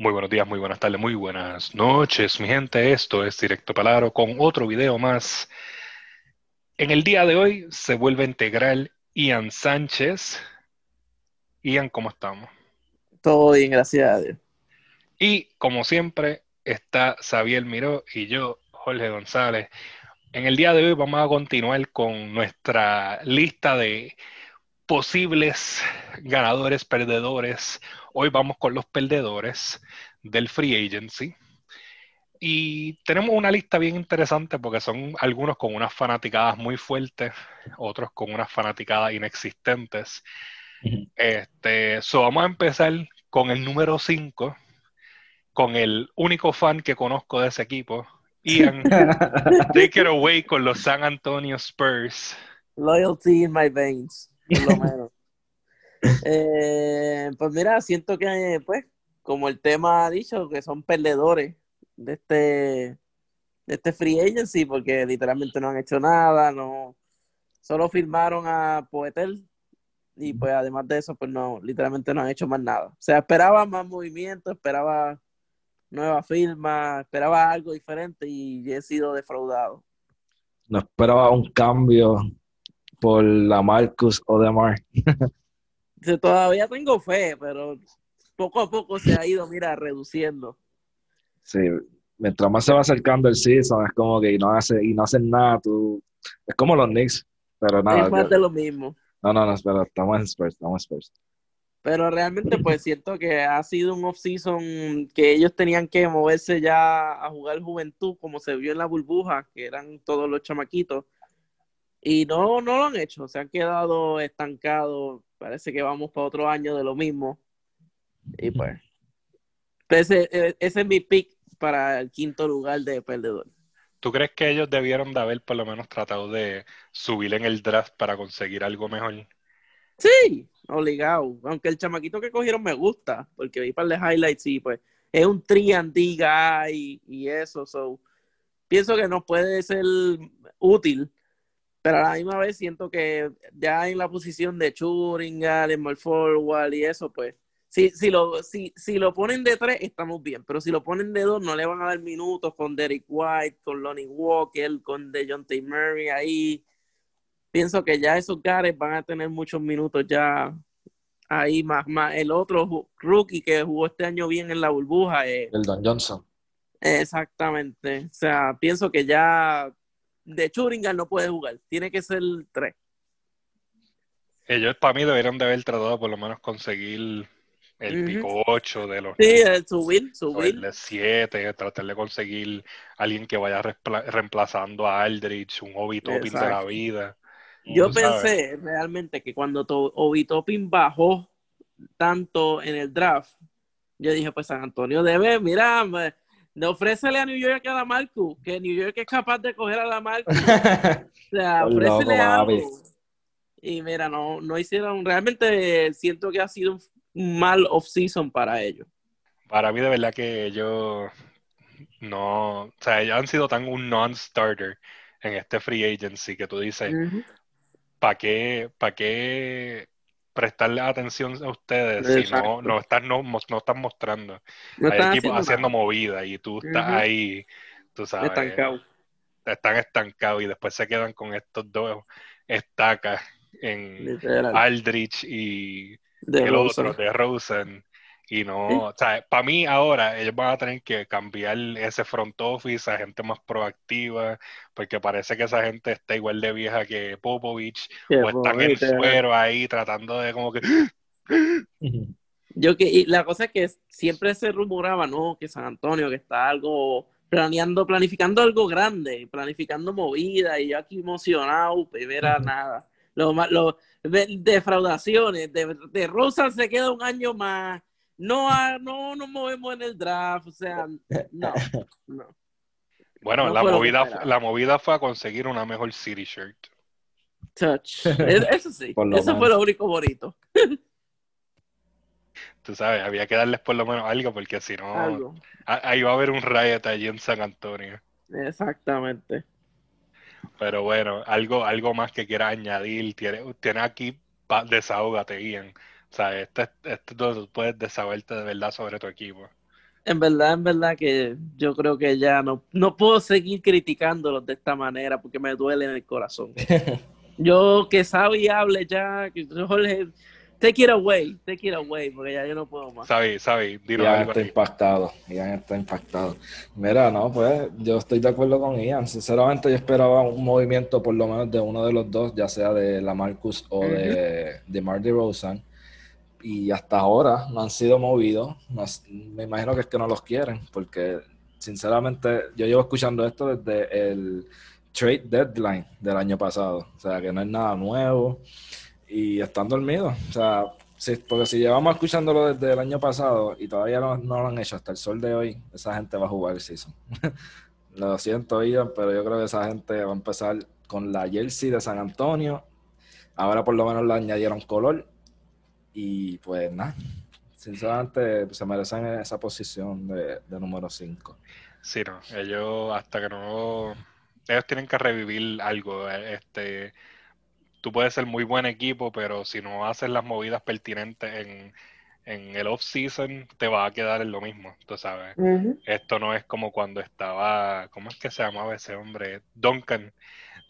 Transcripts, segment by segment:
Muy buenos días, muy buenas tardes, muy buenas noches, mi gente. Esto es Directo Palaro con otro video más. En el día de hoy se vuelve a integrar Ian Sánchez. Ian, ¿cómo estamos? Todo bien, gracias a Dios. Y como siempre, está Xavier Miró y yo, Jorge González. En el día de hoy vamos a continuar con nuestra lista de posibles ganadores, perdedores. Hoy vamos con los perdedores del Free Agency. Y tenemos una lista bien interesante porque son algunos con unas fanaticadas muy fuertes, otros con unas fanaticadas inexistentes. Este, so vamos a empezar con el número 5, con el único fan que conozco de ese equipo, Ian. take it away con los San Antonio Spurs. Loyalty in my veins lo menos. Eh, pues mira, siento que, pues, como el tema ha dicho, que son perdedores de este, de este free agency, porque literalmente no han hecho nada, no, solo firmaron a Poetel y pues además de eso, pues no, literalmente no han hecho más nada. O sea, esperaba más movimiento, esperaba nueva firma, esperaba algo diferente y he sido defraudado. No esperaba un cambio por la Marcus o de Mar. Todavía tengo fe, pero poco a poco se ha ido, mira, reduciendo. Sí, mientras más se va acercando el season, es como que no hace, y no hacen nada, tú. Es como los Knicks, pero nada. Es más de lo mismo. No, no, no, espera, estamos en Spurs, estamos en Spurs. Pero realmente, pues siento que ha sido un off-season que ellos tenían que moverse ya a jugar juventud, como se vio en la burbuja, que eran todos los chamaquitos y no, no lo han hecho, se han quedado estancados. Parece que vamos para otro año de lo mismo. Y pues, ese, e, ese es mi pick para el quinto lugar de perdedor. ¿Tú crees que ellos debieron de haber por lo menos tratado de subir en el draft para conseguir algo mejor? Sí, obligado. Aunque el chamaquito que cogieron me gusta, porque vi para de highlights y pues es un 3 guy y eso. So, pienso que nos puede ser útil pero a la misma vez siento que ya en la posición de Churinga, de mal forward y eso, pues, si, si, lo, si, si lo ponen de tres, estamos bien, pero si lo ponen de dos, no le van a dar minutos con Derek White, con Lonnie Walker, con DeJounte Murray ahí. Pienso que ya esos gares van a tener muchos minutos ya ahí, más, más el otro rookie que jugó este año bien en la burbuja. el Don Johnson. Exactamente. O sea, pienso que ya de Churingan no puede jugar, tiene que ser tres. Ellos para mí deberían de haber tratado por lo menos conseguir el pico 8 de los... Sí, subir, subir. El 7, tratar de conseguir alguien que vaya reemplazando a Aldrich, un Obi Topping de la vida. Yo pensé realmente que cuando Obi Topping bajó tanto en el draft, yo dije, pues San Antonio debe, mira, de ofrécele a New York a la Marcus, que New York es capaz de coger a la Marcus. o sea, ofrécele algo. Y mira, no, no hicieron, realmente siento que ha sido un mal off-season para ellos. Para mí de verdad que ellos no, o sea, ellos han sido tan un non-starter en este free agency que tú dices, ¿para qué, para qué prestarle atención a ustedes si no, no, están, no, no están mostrando. Hay equipos haciendo movida y tú estás ahí, tú sabes. Están estancados y después se quedan con estos dos estacas en Aldrich y el otro de Rosen y no, o sea, para mí ahora ellos van a tener que cambiar ese front office a gente más proactiva, porque parece que esa gente está igual de vieja que Popovich, o están en suero ahí tratando de como que... Yo que, y la cosa es que siempre se rumoraba, ¿no? Que San Antonio, que está algo planeando, planificando algo grande, planificando movida, y yo aquí emocionado, primera nada. Lo, lo, defraudaciones, de, de Rosa se queda un año más, no, no nos movemos en el draft, o sea, no, no. Bueno, la, movida, la movida fue a conseguir una mejor City Shirt. Touch. Eso sí, eso fue lo único bonito. Tú sabes, había que darles por lo menos algo, porque si no, ahí va a haber un riot allí en San Antonio. Exactamente. Pero bueno, algo, algo más que quiera añadir, tiene, tiene aquí, desahógate, Ian. O sea, este, este tú puedes desahogarte de verdad sobre tu equipo. En verdad, en verdad que yo creo que ya no, no puedo seguir criticándolos de esta manera porque me duele en el corazón. yo que sabe y hable ya, que Jorge, take it away, take it away, porque ya yo no puedo más. Sabe, sabe, dilo Ya está impactado, ya está impactado. Mira, no, pues yo estoy de acuerdo con Ian. Sinceramente, yo esperaba un movimiento por lo menos de uno de los dos, ya sea de la Marcus o de, de Mar Rosen y hasta ahora no han sido movidos. me imagino que es que no los quieren, porque sinceramente yo llevo escuchando esto desde el trade deadline del año pasado, o sea que no es nada nuevo y están dormidos, o sea, porque si llevamos escuchándolo desde el año pasado y todavía no, lo han hecho hasta el sol de hoy, esa gente va a jugar el season. lo siento, Ian, pero yo creo que esa gente va a empezar con la jersey de San Antonio. Ahora por lo menos le añadieron color y pues nada, sinceramente se merecen esa posición de, número 5. Sí, no, ellos hasta que no, ellos tienen que revivir algo. Eh, este, tú puedes ser muy buen equipo, pero si no haces las movidas pertinentes en, en el off-season, te va a quedar en lo mismo, tú sabes. Esto no es como cuando estaba, ¿cómo es que se llamaba ese hombre? Duncan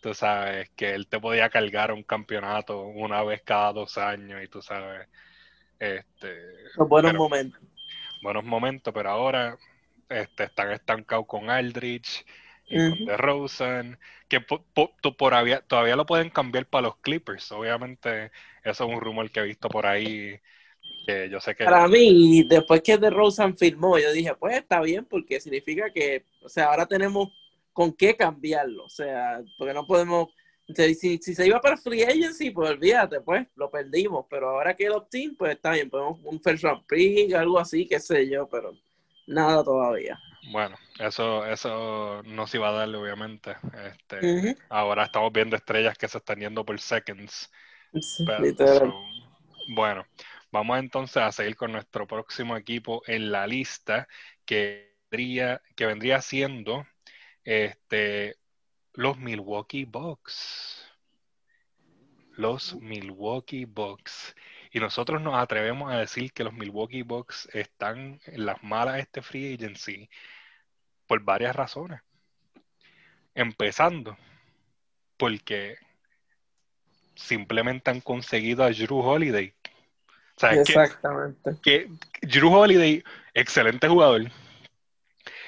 tú sabes, que él te podía cargar un campeonato una vez cada dos años y tú sabes, este... buenos momentos. Buenos momentos, pero ahora este, están estancados con Aldrich y con DeRozan, que todavía, todavía lo pueden cambiar para los Clippers, obviamente eso es un rumor que he visto por ahí que yo sé que... Para mí, después que DeRozan firmó, yo dije, pues está bien, porque significa que, o sea, ahora tenemos con qué cambiarlo. O sea, porque no podemos. Si, si se iba para free agency, pues olvídate, pues lo perdimos. Pero ahora que el opt-in, pues está bien, podemos un first round pick, algo así, qué sé yo, pero nada todavía. Bueno, eso, eso no se iba a darle, obviamente. Este, Ahora estamos viendo estrellas que se están yendo por seconds. bueno, vamos entonces a seguir con nuestro próximo equipo en la lista, que vendría, que vendría siendo este, los Milwaukee Bucks. Los Milwaukee Bucks. Y nosotros nos atrevemos a decir que los Milwaukee Bucks están en las malas de este free agency por varias razones. Empezando porque simplemente han conseguido a Drew Holiday. Exactamente. que Drew Holiday, excelente jugador,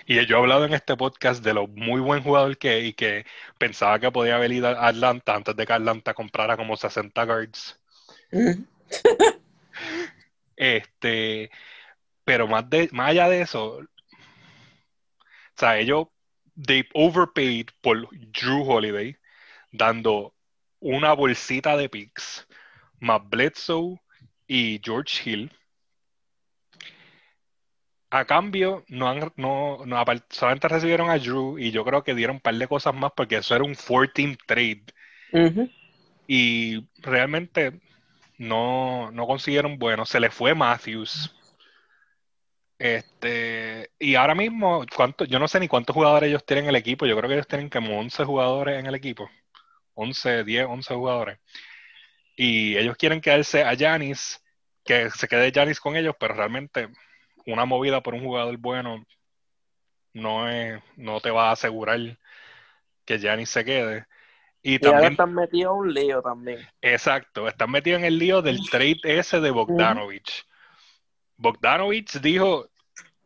y yo he hablado en este podcast de lo muy buen jugador que es y que pensaba que podía haber ido a Atlanta antes de que Atlanta comprara como 60 guards. este, pero más, de, más allá de eso, o sea, ellos, they overpaid por Drew Holiday, dando una bolsita de picks, más Bledsoe y George Hill a cambio, no han, no, no, solamente recibieron a Drew y yo creo que dieron un par de cosas más porque eso era un 14 trade. Y realmente no, no consiguieron bueno. Se le fue Matthews. Este, y ahora mismo, ¿cuánto, yo no sé ni cuántos jugadores ellos tienen en el equipo. Yo creo que ellos tienen como 11 jugadores en el equipo. 11, 10, 11 jugadores. Y ellos quieren quedarse a Janis, que se quede Janis con ellos, pero realmente una movida por un jugador bueno no es, no te va a asegurar que Giannis se quede. Y, también están metidos en un lío también. Exacto, están metidos en el lío del trade ese de Bogdanovich. Bogdanovich dijo,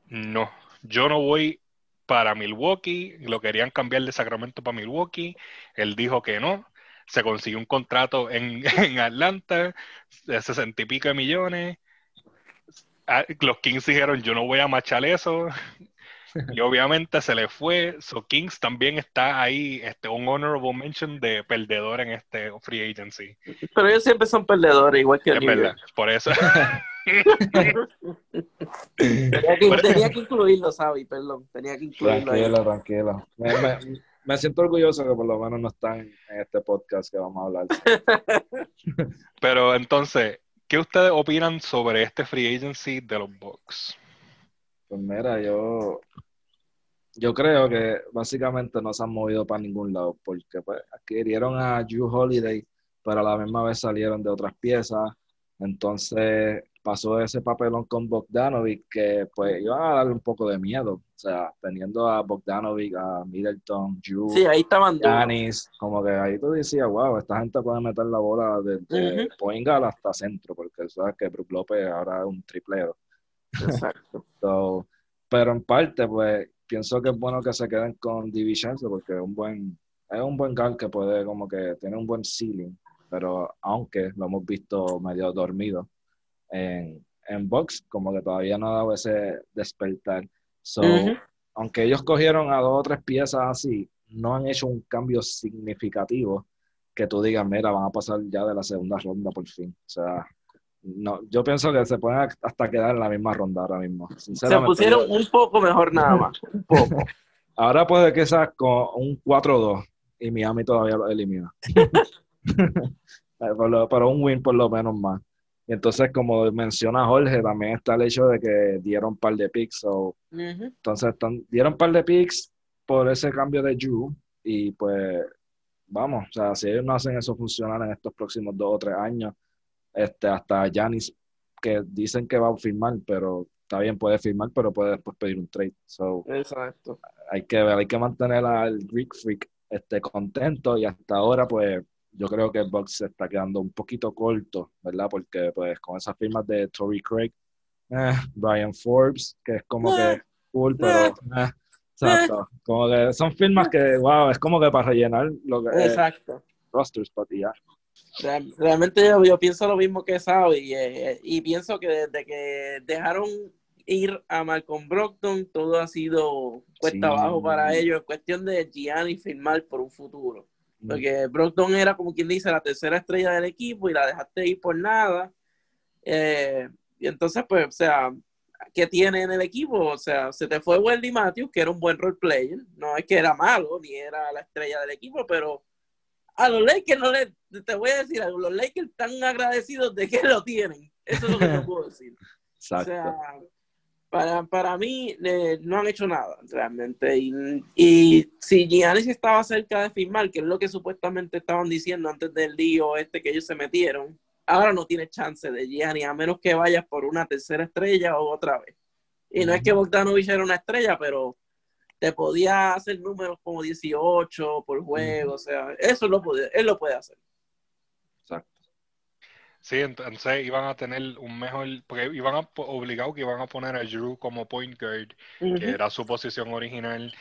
no, yo no voy para Milwaukee, lo querían cambiar de Sacramento para Milwaukee, él dijo que no, se consiguió un contrato en, en Atlanta de sesenta y pico de millones, los Kings dijeron, yo no voy a machar eso. y obviamente se le fue. So Kings también está ahí, este, un honorable mention de perdedor en este free agency. Pero ellos siempre son perdedores, igual que el por eso. tenía, que, incluirlo, Sabi, perdón. Tenía que incluirlo. Tranquila, tranquila. Me, me, siento orgulloso que por lo menos no están en este podcast que vamos a hablar. Pero entonces, ¿Qué ustedes opinan sobre este free agency de los Bucks? Pues mira, yo, yo creo que básicamente no se han movido para ningún lado, porque pues, adquirieron a Drew Holiday, pero a la misma vez salieron de otras piezas. Entonces, pasó ese papelón con Bogdanovic que pues iban a darle un poco de miedo. O sea, teniendo a Bogdanovic, a Middleton, Drew, sí, ahí estaban Giannis, como que ahí tú decías, wow, esta gente puede meter la bola desde uh hasta centro, porque sabes que Brook López ahora es un triplero. Exacto. pero en parte, pues, pienso que es bueno que se queden con Divicenzo porque es un buen, es un buen gal que puede como que tiene un buen ceiling, pero aunque lo hemos visto medio dormido en, en box, como que todavía no ha dado ese despertar. So, aunque ellos cogieron a dos o tres piezas así, no han hecho un cambio significativo que tú digas, mira, van a pasar ya de la segunda ronda por fin. O sea, no, yo pienso que se pueden hasta quedar en la misma ronda ahora mismo. Se pusieron un poco mejor nada más, un poco. Ahora puede que sea con un 4-2 y Miami todavía lo elimina. Pero un win por lo menos más. Y entonces, como menciona Jorge, también está el hecho de que dieron un par de picks. Entonces, dieron un par de picks por ese cambio de Drew. Y pues, vamos, o sea, si ellos no hacen eso funcionar en estos próximos dos o tres años, este, hasta Janis, que dicen que va a firmar, pero está bien, puede firmar, pero puede después pedir un trade. Exacto. Hay que, hay que mantener al Greek Freak este, contento y hasta ahora, pues, yo creo que el box se está quedando un poquito corto, ¿verdad? Porque, pues, con esas firmas de Tory Craig, eh, Brian Forbes, que es como que eh, cool, pero... Eh, exacto. Como que son firmas que, wow, es como que para rellenar lo que... Exacto. rosters, pero ya. Realmente yo, pienso lo mismo que Sabi y, y pienso que desde que dejaron ir a Malcolm Brockton, todo ha sido cuesta abajo para ellos, es cuestión de Gianni firmar por un futuro. Porque Brockton era como quien dice la tercera estrella del equipo y la dejaste ir por nada. Eh, y entonces, pues, o sea, ¿qué tiene en el equipo? O sea, se te fue Wendy Matthews, que era un buen role player. No es que era malo, ni era la estrella del equipo, pero a los Lakers no le, te voy a decir algo, los Lakers están agradecidos de que lo tienen. Eso es lo que te puedo decir. Exacto. O sea, para, para mí eh, no han hecho nada realmente. Y, y si Giannis estaba cerca de firmar, que es lo que supuestamente estaban diciendo antes del lío este que ellos se metieron, ahora no tiene chance de Giannis, a menos que vayas por una tercera estrella o otra vez. Y no es que Bogdanovich era una estrella, pero te podía hacer números como 18 por juego, o sea, eso lo puede, él lo puede hacer. Sí, entonces iban a tener un mejor, porque iban a obligado que iban a poner a Drew como point guard, que era su posición original,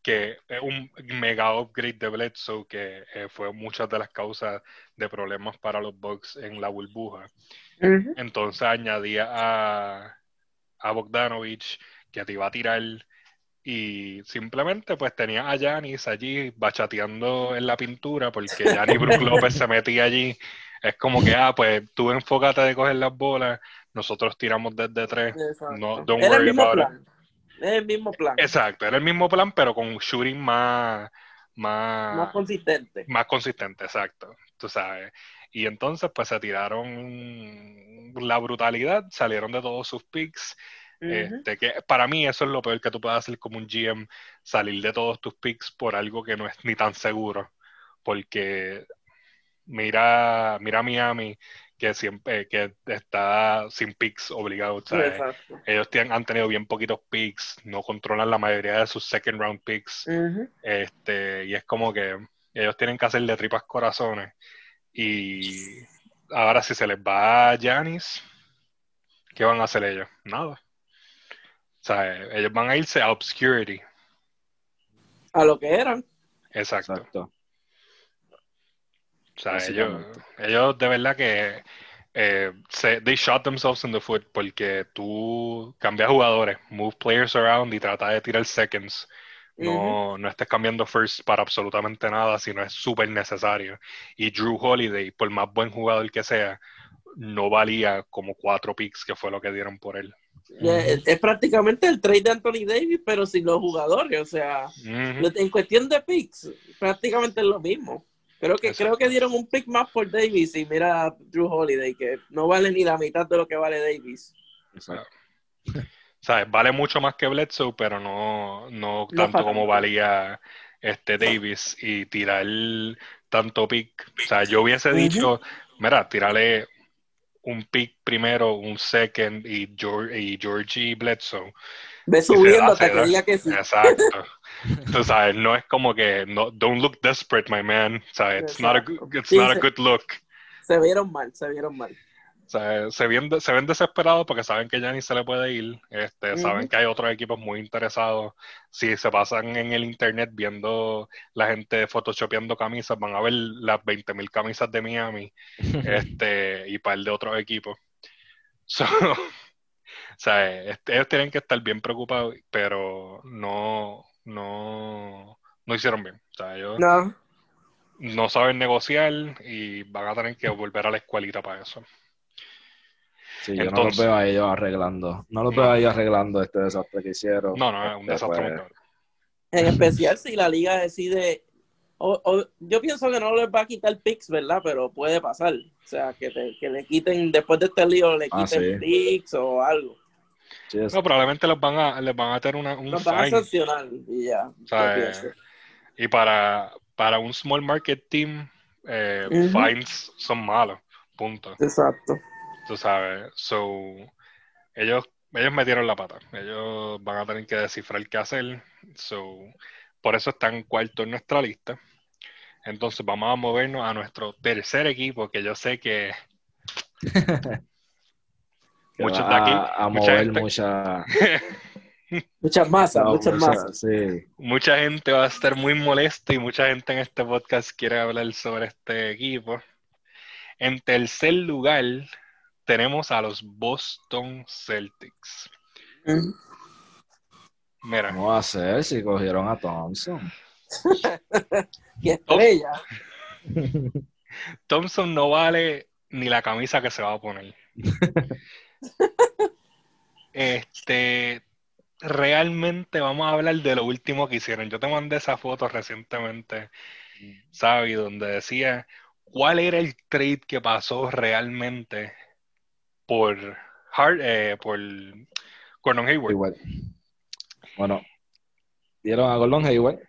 que es un mega upgrade de Bledsoe, que eh, fue muchas de las causas de problemas para los Bucks en la burbuja. Entonces añadía a, a Bogdanovich, que te iba a tirar y simplemente pues tenía a Yanis allí bachateando en la pintura porque Yanis Brook López se metía allí. Es como que, ah, pues tú enfócate de coger las bolas, nosotros tiramos desde tres. No, don't era worry el mismo plan. Es el mismo plan. Exacto, era el mismo plan, pero con un shooting más, más, más consistente. Más consistente, exacto. Tú sabes. Y entonces, pues se tiraron la brutalidad, salieron de todos sus picks este, que para mí eso es lo peor que tú puedes hacer como un GM, salir de todos tus picks por algo que no es ni tan seguro. Porque mira, mira Miami, que siempre que está sin picks obligados. Ellos tienen, han tenido bien poquitos picks, no controlan la mayoría de sus second round picks. este, y es como que ellos tienen que hacerle tripas corazones. Y ahora si se les va a Janis, ¿qué van a hacer ellos? Nada. O sea, ellos van a irse a obscurity. A lo que eran. Exacto. O sea, ellos, ellos de verdad que eh, se, they shot themselves in the foot porque tú cambias jugadores, move players around y trata de tirar seconds. No, no estés cambiando first para absolutamente nada si no es súper necesario. Y Drew Holiday, por más buen jugador que sea, no valía como cuatro picks que fue lo que dieron por él. Es, prácticamente el trade de Anthony Davis, pero sin los jugadores. O sea, en cuestión de picks, prácticamente es lo mismo. Creo que, creo que dieron un pick más por Davis y mira Drew Holiday, que no vale ni la mitad de lo que vale Davis. Exacto. Vale mucho más que Bledsoe, pero no, no tanto como valía este Davis y tirar tanto pick. O sea, yo hubiese dicho, mira, tirarle un pick primero, un second y, George, y Georgie Bledsoe. Ve subiendo hasta que diga que sí. Exacto. Tú sabes, no es como que, no, don't look desperate, my man. O sea, it's not a, it's not a good look. Se vieron mal, se vieron mal. O sea, se, ven, se ven desesperados porque saben que ya ni se le puede ir. Este, Saben que hay otros equipos muy interesados. Si se pasan en el internet viendo la gente photoshopeando camisas, van a ver las 20.000 camisas de Miami este, y par de otros equipos. So, sea, ellos tienen que estar bien preocupados, pero no, no, no hicieron bien. O sea, ellos No. no saben negociar y van a tener que volver a la escuelita para eso. Sí, yo no los veo a ellos arreglando. No los No. veo a ellos arreglando este desastre que hicieron. No, no, es un Este, desastre pues, muy cabrón. En especial si la liga decide. o- o- yo pienso que no les va a quitar picks, ¿verdad? Pero puede pasar. O sea, que, te- que le quiten, después de este lío, le Ah, quiten sí. picks o algo. No, probablemente les van a, les van a tener una, un Los van a fine. sancionar y ya. sea, yo pienso. Y para, para un small market team, eh, fines son malos. Punto. Exacto. Tú sabes. So, ellos, ellos metieron la pata. Ellos van a tener que descifrar qué hacer. So, por eso están cuarto en nuestra lista. Entonces vamos a movernos a nuestro tercer equipo, que yo sé que muchos de aquí, a, a mucha mover gente- mucha, Muchas masas, no, muchas mucha- masas. Sí, mucha gente va a estar muy molesta y mucha gente en este podcast quiere hablar sobre este equipo. En tercer lugar tenemos a los Boston Celtics. Mm. Mira, ¿cómo va a ser si cogieron a Thompson? Qué estrella. Thompson no vale ni la camisa que se va a poner. Este, realmente vamos a hablar de lo último que hicieron. Yo te mandé esa foto recientemente, ¿sabes? Donde decía cuál era el trade que pasó realmente por, Hart, eh, por Gordon Hayward. Hayward. Bueno, dieron a Gordon Hayward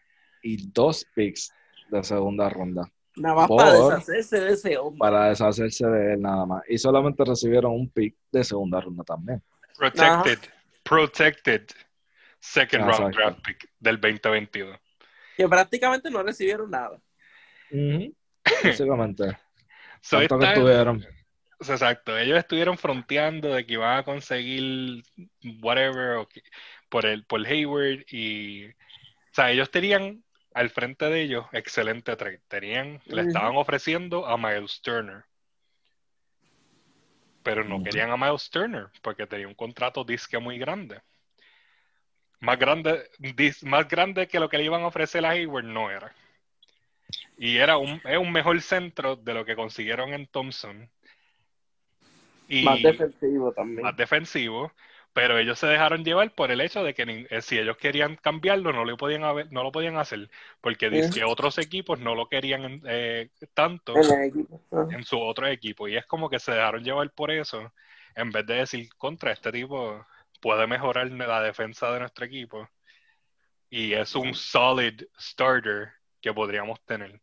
y dos picks de segunda ronda Nada más Por- para deshacerse de ese hombre. para deshacerse de él nada más. Y solamente recibieron un pick de segunda ronda también. Protected, protected second round draft pick del 2022. Que prácticamente no recibieron nada. Básicamente. So, ¿Cuánto que esta- tuvieron? Exacto, ellos estuvieron fronteando de que iban a conseguir whatever por el por Hayward y o sea, ellos tenían al frente de ellos excelente trade. Tenían, le estaban ofreciendo a Miles Turner. Pero no querían a Miles Turner porque tenía un contrato disque muy grande. Más grande, dis- más grande que lo que le iban a ofrecer a Hayward no era. Y era un, es un mejor centro de lo que consiguieron en Thompson. Y Más defensivo también. más defensivo, pero ellos se dejaron llevar por el hecho de que ni- eh, si ellos querían cambiarlo no lo podían haber- no lo podían hacer porque dice que otros equipos no lo querían eh, tanto en su otro equipo y es como que se dejaron llevar por eso en vez de decir contra este tipo puede mejorar la defensa de nuestro equipo y es un solid starter que podríamos tener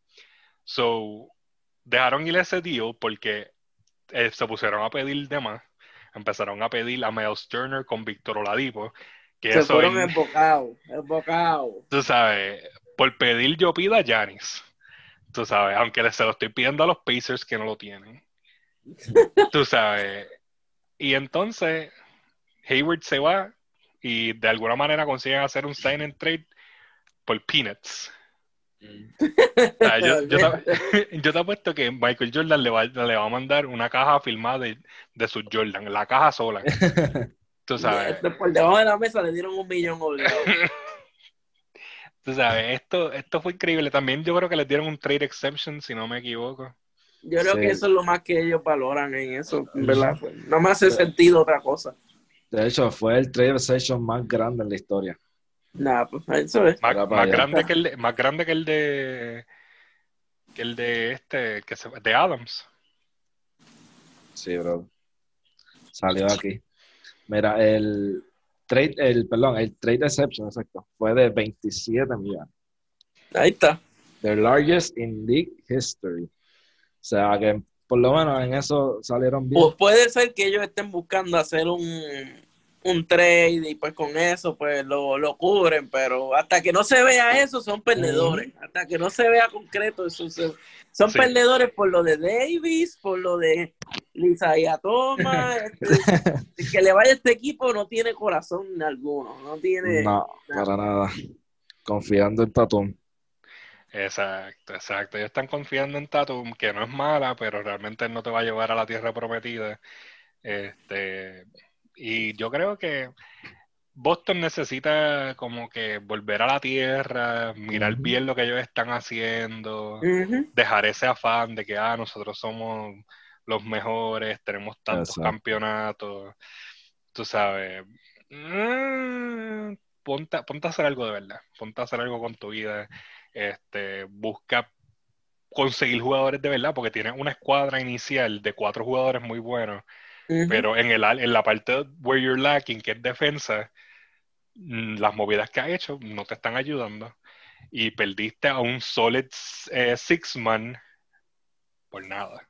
so dejaron ir ese deal porque eh, se pusieron a pedir de más empezaron a pedir a Miles Turner con Víctor Oladipo que Se eso fueron en- embocados. Embocados. tú sabes, por pedir yo pido a Giannis. Tú sabes, aunque se lo estoy pidiendo a los Pacers que no lo tienen. Tú sabes. Y entonces, Hayward se va y de alguna manera consiguen hacer un sign and trade por peanuts. O sea, yo, yo te, yo te apuesto que Michael Jordan le va, le va a mandar una caja filmada de, de su Jordan, la caja sola. Tú sabes. Por debajo de la mesa le dieron un millón obligado. Tú sabes, esto, esto fue increíble. También yo creo que les dieron un trade exception, si no me equivoco. Yo creo Sí. que eso es lo más que ellos valoran en eso, ¿verdad? No me hace sentido otra cosa. De hecho, fue el trade session más grande en la historia. Nada, pues eso es. Más, grande que el de, más grande que el de que el de este que se, de Adams. Sí, bro. Salió aquí. Mira, el trade, el, perdón, el trade exception, exacto, fue de 27 millones. Ahí está. The largest in league history. O sea que por lo menos en eso salieron bien. Pues puede ser que ellos estén buscando hacer un, un trade y pues con eso pues lo, lo cubren, pero hasta que no se vea eso son perdedores, hasta que no se vea concreto eso son perdedores por lo de Davis, por lo de Lisa y Thomas, este, que le vaya a este equipo no tiene corazón alguno, no tiene no, para nada, confiando en Tatum. Exacto, exacto. Ellos están confiando en Tatum, que no es mala, pero realmente no te va a llevar a la tierra prometida. Este, y yo creo que Boston necesita como que volver a la tierra, mirar bien lo que ellos están haciendo, dejar ese afán de que ah, nosotros somos los mejores, tenemos tantos campeonatos, tú sabes. Mm, ponte, ponte, a hacer algo de verdad, ponte a hacer algo con tu vida, este, busca conseguir jugadores de verdad, porque tienes una escuadra inicial de cuatro jugadores muy buenos pero en, el, en la parte where you're lacking, que es defensa, mm, las movidas que ha hecho no te están ayudando. Y perdiste a un solid eh, six man por nada.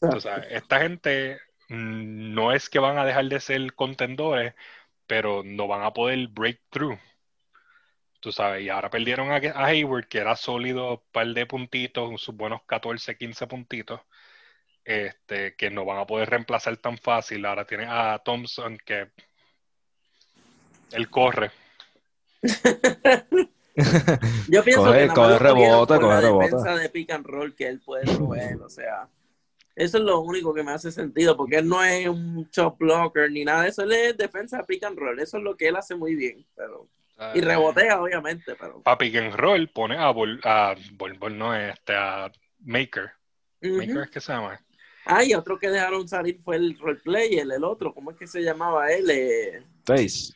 O sea, esta gente mm, no es que van a dejar de ser contendores, pero no van a poder break through. Tú sabes, y ahora perdieron a, a Hayward, que era sólido, un par de puntitos, sus buenos 14, 15 puntitos este, que no van a poder reemplazar tan fácil. Ahora tiene a Thompson que él corre. Yo pienso que coge coge rebote. de pick and roll que él puede proveer, o sea, eso es lo único que me hace sentido, porque él no es un chop blocker ni nada, eso él es defensa de pick and roll, eso es lo que él hace muy bien, pero y rebotea obviamente, pero para pick and roll pone a Bol, a no este a Maker. Maker es que se llama. Ah, y otro que dejaron salir fue el roleplayer, el otro, ¿cómo es que se llamaba él? Eh... Face.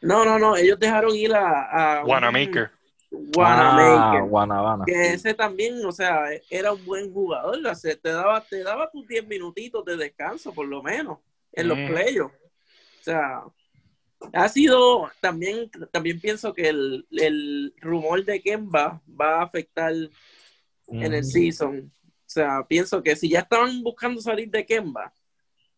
No, no, no, ellos dejaron ir a... a Wanamaker. Wanamaker. Ah, que ese también, o sea, era un buen jugador, te daba, te daba tus 10 minutitos de descanso, por lo menos, en los playoffs. O sea, ha sido, también, también pienso que el, el rumor de Kemba va a afectar en el season o sea, pienso que si ya estaban buscando salir de Kemba,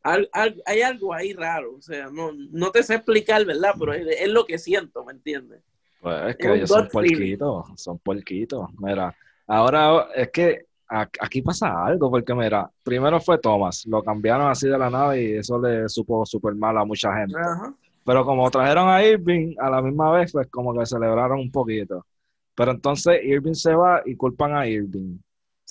hay algo ahí raro. O sea, no, no te sé explicar, ¿verdad? Pero es, lo que siento, ¿me entiendes? Pues es que ellos son puerquitos, son puerquitos. Mira, ahora es que aquí pasa algo, porque mira, primero fue Thomas, lo cambiaron así de la nada y eso le supo súper mal a mucha gente. Pero como trajeron a Irving a la misma vez, pues como que celebraron un poquito. Pero entonces Irving se va y culpan a Irving.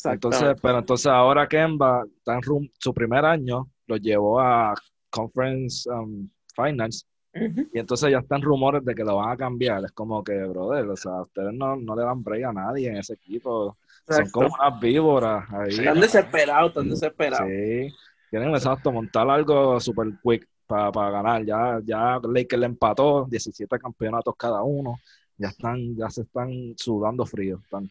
Entonces, pero entonces ahora Kemba está en su primer año, lo llevó a Conference um, Finance y entonces ya están rumores de que lo van a cambiar. Es como que, brother, o sea, ustedes no, no le dan break a nadie en ese equipo. Son como unas víboras ahí. Están desesperados, están desesperados. Sí, tienen exacto montar algo super quick para ganar. Ya, ya Lakers le empató 17 campeonatos cada uno. Ya están, ya se están sudando frío. Están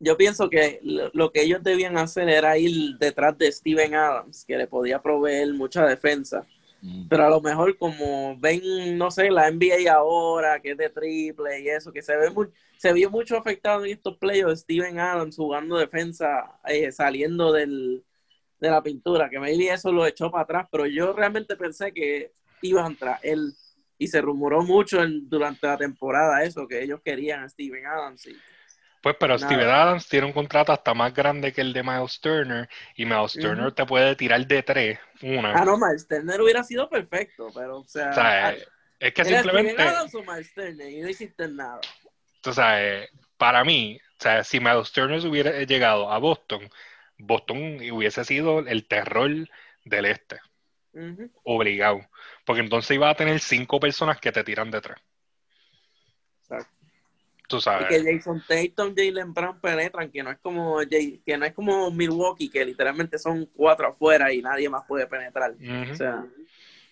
yo pienso que lo, que ellos debían hacer era ir detrás de Steven Adams, que le podía proveer mucha defensa. Mm. Pero a lo mejor como ven, no sé, la NBA ahora, que es de triple y eso, que se ve muy, se vio mucho afectado en estos playoffs, Steven Adams jugando defensa, eh, saliendo del, de la pintura, que maybe eso lo echó para atrás, pero yo realmente pensé que iba a entrar él, y se rumoró mucho durante la temporada eso, que ellos querían a Steven Adams. Y, pues, pero Steven Adams tiene un contrato hasta más grande que el de Miles Turner y Miles Turner te puede tirar de tres, una. Ah, no, Miles Turner hubiera sido perfecto, pero, o sea... Ah, es que simplemente... Steven Adams o Miles Turner y no hiciste nada. O sea, para mí, o sea, si Miles Turner hubiera llegado a Boston, Boston hubiese sido el terror del este. Obligado. Porque entonces iba a tener cinco personas que te tiran de tres. Tú sabes. Que Jason Tatum, Jalen Brown penetran, que no es como que no es como Milwaukee, que literalmente son cuatro afuera y nadie más puede penetrar. O sea,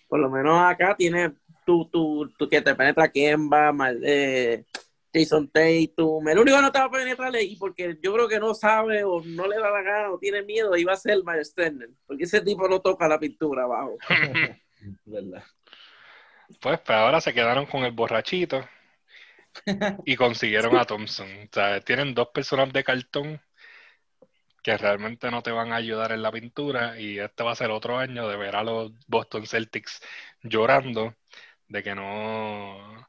por lo menos acá tiene tú, tú, tú que te penetra Kemba, eh, Jason Tatum. El único que no te va a penetrar y porque yo creo que no sabe o no le da la gana o tiene miedo, iba a ser Miles Turner, porque ese tipo no toca la pintura abajo. ¿Verdad? Pues, pero ahora se quedaron con el borrachito y consiguieron a Thompson. O sea, tienen dos personas de cartón que realmente no te van a ayudar en la pintura y este va a ser otro año de ver a los Boston Celtics llorando de que no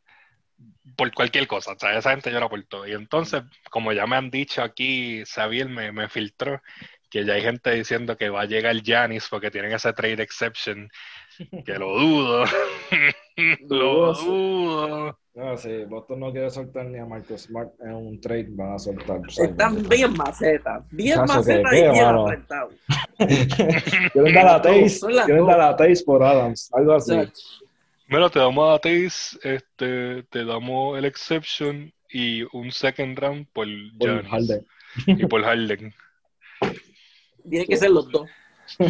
por cualquier cosa, o sea, esa gente llora por todo. Y entonces, como ya me han dicho aquí, Xavier me, me filtró que ya hay gente diciendo que va a llegar Janis porque tienen ese trade exception, que lo dudo. lo dudo. No, sí, Boston no quiere soltar ni a Marcus Smart en un trade, van a soltar. Están bien macetas, bien macetas y bien afrentados. quieren dar la taste, quieren dar la taste por Adams, algo así. Mira, te damos a Taze, este, te damos el exception y un second round por, por Harden. Y por Harden. Tiene que ser los dos.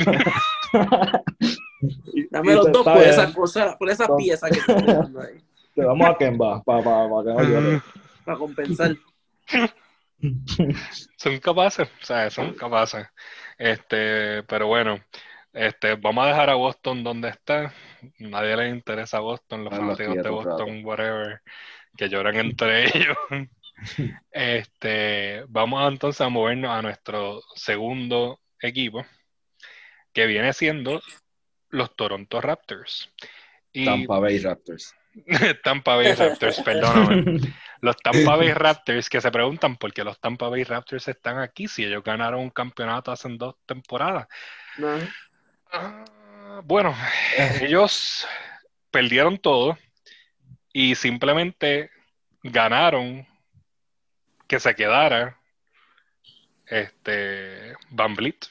Dame los dos por esa, cosa, por esa pieza que dando ahí. Te damos a Kemba para pa, pa, que Para compensar. son capaces, o sea, son capaces. Este, pero bueno, este, vamos a dejar a Boston donde está nadie le interesa a Boston, los fanáticos de Boston, whatever, que lloran entre ellos. este, vamos entonces a movernos a nuestro segundo equipo, que viene siendo los Toronto Raptors. Tampa Bay Raptors. Tampa Bay Raptors, perdóname. Los Tampa Bay Raptors que se preguntan por qué los Tampa Bay Raptors están aquí si ellos ganaron un campeonato hace dos temporadas. No. Ah, bueno, ellos perdieron todo y simplemente ganaron que se quedara este Van Vliet.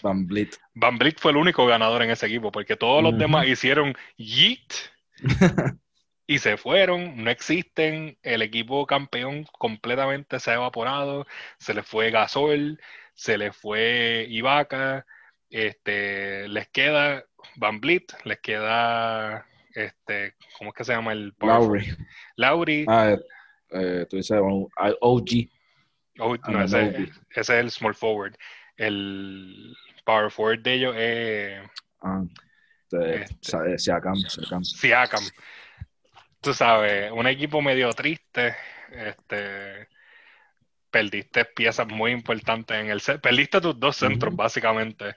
Van Vliet fue el único ganador en ese equipo porque todos los demás hicieron yeet y se fueron, no existen, el equipo campeón completamente se ha evaporado, se le fue Gasol, se le fue Ibaka, este, les queda Van Vliet, les queda, este, ¿cómo es que se llama el Lowry. Lowry. Ah, eh, tú dices OG. no, ese, es el small forward. El power forward de ellos es... Ah, de, este, Siakam, Siakam. Tú sabes, un equipo medio triste, este perdiste piezas muy importantes en el set. Perdiste tus dos centros, básicamente.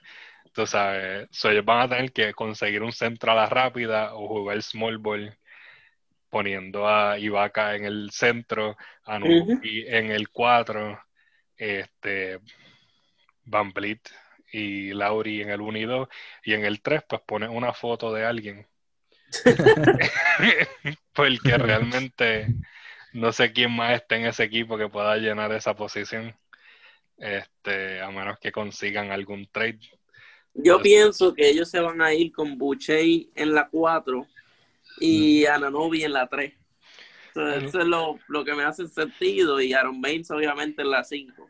Tú sabes, ellos van a tener que conseguir un centro a la rápida o jugar small ball poniendo a Ibaka en el centro, a Nuki en el 4, este, Van Vliet y Lauri en el 1 y 2, y en el 3 pues pone una foto de alguien. Porque realmente no sé quién más está en ese equipo que pueda llenar esa posición. Este, a menos que consigan algún trade. Yo pienso que ellos se van a ir con Boucher en la 4 y Ananobi en la 3. eso es lo, que me hace sentido. Y Aaron Baines, obviamente, en la 5.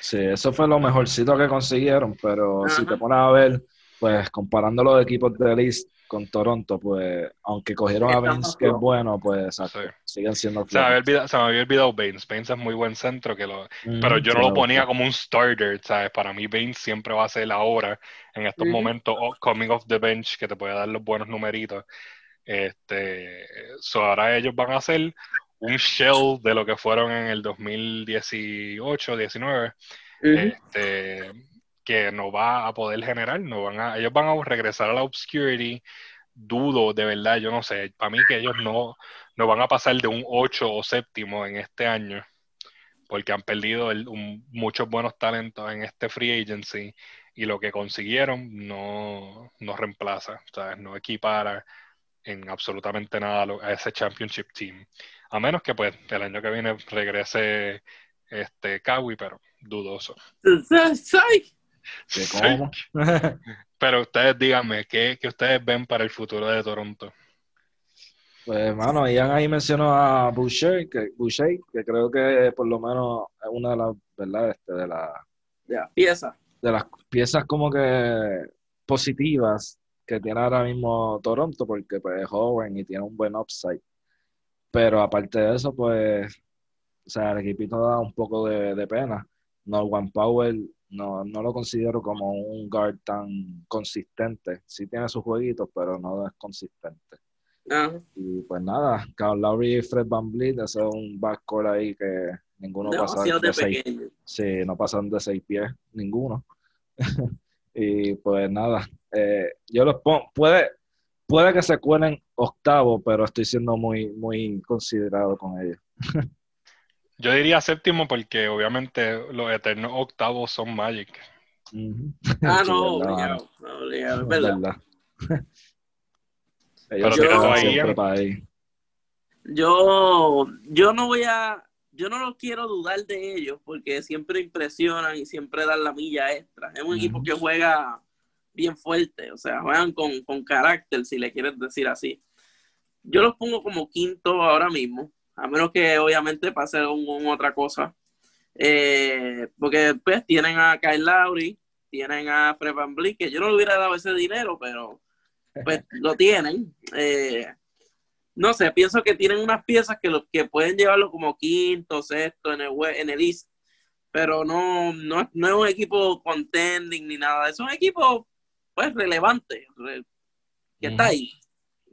Sí, eso fue lo mejorcito que consiguieron. Pero si te pones a ver, pues comparando los equipos de list con Toronto, pues, aunque cogieron a Baines, que es bueno, pues siguen siendo se me, había se me había olvidado Baines. Baines es muy buen centro, que lo, mm, pero yo no lo ponía como un starter, ¿sabes? Para mí Baines siempre va a ser la hora, en estos momentos, coming off the bench, que te puede dar los buenos numeritos. Este, so ahora ellos van a hacer un shell de lo que fueron en el 2018, 19. Este, que no va a poder generar, no van a, ellos van a regresar a la obscurity, dudo de verdad, yo no sé, para mí que ellos no, no van a pasar de un 8 o séptimo en este año, porque han perdido muchos buenos talentos en este free agency y lo que consiguieron no, no reemplaza, o no equipara en absolutamente nada a ese championship team. A menos que pues el año que viene regrese este Kawi, pero dudoso. Pero ustedes díganme, ¿qué, ustedes ven para el futuro de Toronto? Pues, hermano, Ian ahí mencionó a Boucher, que, Boucher, que creo que por lo menos es una de las, ¿verdad? Este, de las piezas. De las piezas como que positivas que tiene ahora mismo Toronto, porque pues, es joven y tiene un buen upside. Pero aparte de eso, pues, o sea, el equipito da un poco de, de pena. No, One Power no, no lo considero como un guard tan consistente. Sí tiene sus jueguitos, pero no es consistente. Y pues nada, Carl Lowry y Fred Van Vliet, ese es un backcourt ahí que ninguno pasa de, seis, sí, no pasan de seis pies, ninguno. y pues nada, eh, yo los pongo, puede, puede que se cuelen octavo, pero estoy siendo muy, muy considerado con ellos. Yo diría séptimo porque obviamente los eternos octavos son Magic. Ah, no, obligado, obligado, es verdad. Pero se ahí, ¿eh? Yo, yo no voy a, yo no los quiero dudar de ellos porque siempre impresionan y siempre dan la milla extra. Es un equipo que juega bien fuerte, o sea, juegan con, con carácter, si le quieres decir así. Yo los pongo como quinto ahora mismo, a menos que obviamente pase un, un otra cosa. Eh, porque pues tienen a Kyle Lowry, tienen a Fred Van Vliet, que yo no le hubiera dado ese dinero, pero pues lo tienen. Eh, no sé, pienso que tienen unas piezas que, lo, que pueden llevarlo como quinto, sexto en el, en el East, pero no, no, no es un equipo contending ni nada. Es un equipo pues relevante, re- que está ahí.